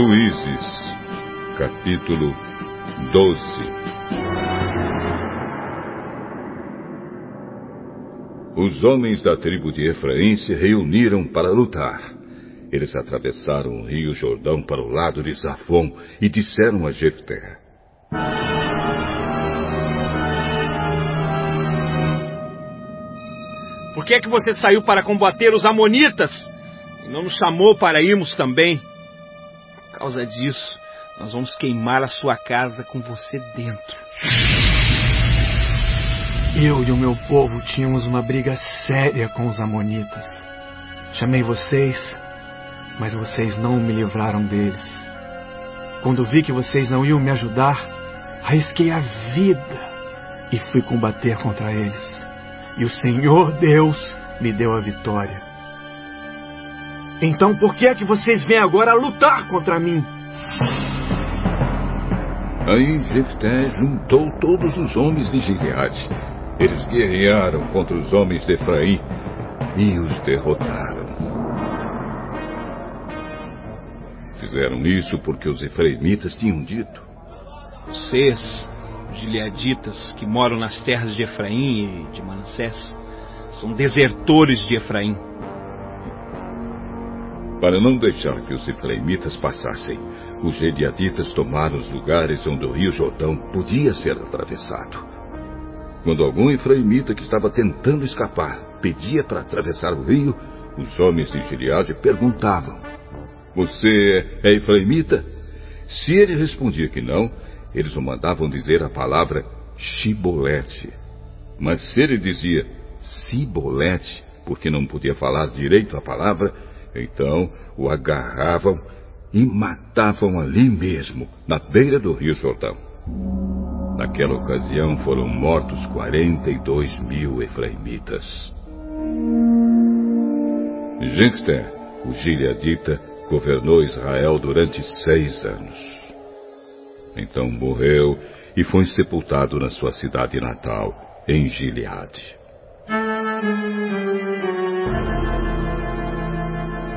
Juízes, capítulo 12 Os homens da tribo de Efraim se reuniram para lutar. Eles atravessaram o rio Jordão para o lado de Zafon e disseram a Jefté: Por que é que você saiu para combater os amonitas e não nos chamou para irmos também? Causa disso, nós vamos queimar a sua casa com você dentro. Eu e o meu povo tínhamos uma briga séria com os Amonitas. Chamei vocês, mas vocês não me livraram deles. Quando vi que vocês não iam me ajudar, arrisquei a vida e fui combater contra eles. E o Senhor Deus me deu a vitória. Então por que é que vocês vêm agora lutar contra mim? Aí Jefté juntou todos os homens de Gileade. Eles guerrearam contra os homens de Efraim e os derrotaram. Fizeram isso porque os efraimitas tinham dito: Vocês, os gileaditas que moram nas terras de Efraim e de Manassés, são desertores de Efraim. Para não deixar que os efraimitas passassem, os Gediaditas tomaram os lugares onde o rio Jordão podia ser atravessado. Quando algum efraimita que estava tentando escapar pedia para atravessar o rio, os homens de Gileade perguntavam: Você é efraimita? Se ele respondia que não, eles o mandavam dizer a palavra Shibolete. Mas se ele dizia Sibolete, porque não podia falar direito a palavra, então o agarravam e matavam ali mesmo, na beira do rio Jordão. Naquela ocasião foram mortos 42 mil efraimitas. Jefté, o gileadita, governou Israel durante seis anos. Então morreu e foi sepultado na sua cidade natal, em Gileade.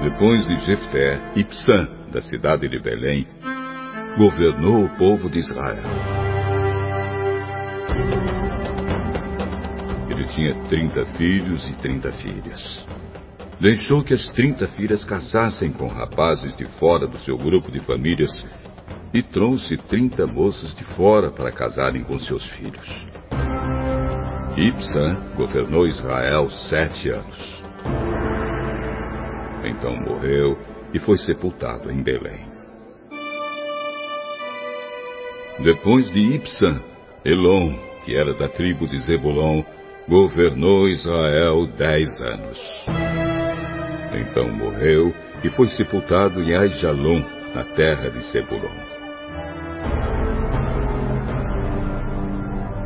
Depois de Jefté, Ipsã, da cidade de Belém, governou o povo de Israel. Ele tinha trinta filhos e trinta filhas. Deixou que as trinta filhas casassem com rapazes de fora do seu grupo de famílias e trouxe trinta moças de fora para casarem com seus filhos. Ipsã governou Israel sete anos. Então morreu e foi sepultado em Belém. Depois de Ipsã, Elon, que era da tribo de Zebulon, governou Israel dez anos. Então morreu e foi sepultado em Aijalon, na terra de Zebulon.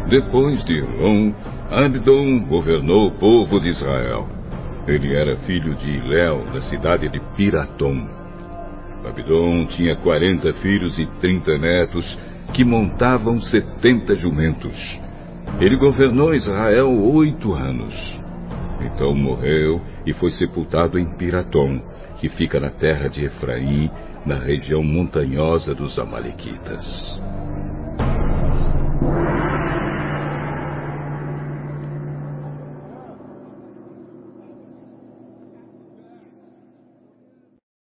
Depois de Elon, Abdon governou o povo de Israel. Ele era filho de Iléu, da cidade de Piratom. Abdon tinha quarenta filhos e trinta netos, que montavam setenta jumentos. Ele governou Israel oito anos. Então morreu e foi sepultado em Piratom, que fica na terra de Efraim, na região montanhosa dos Amalequitas.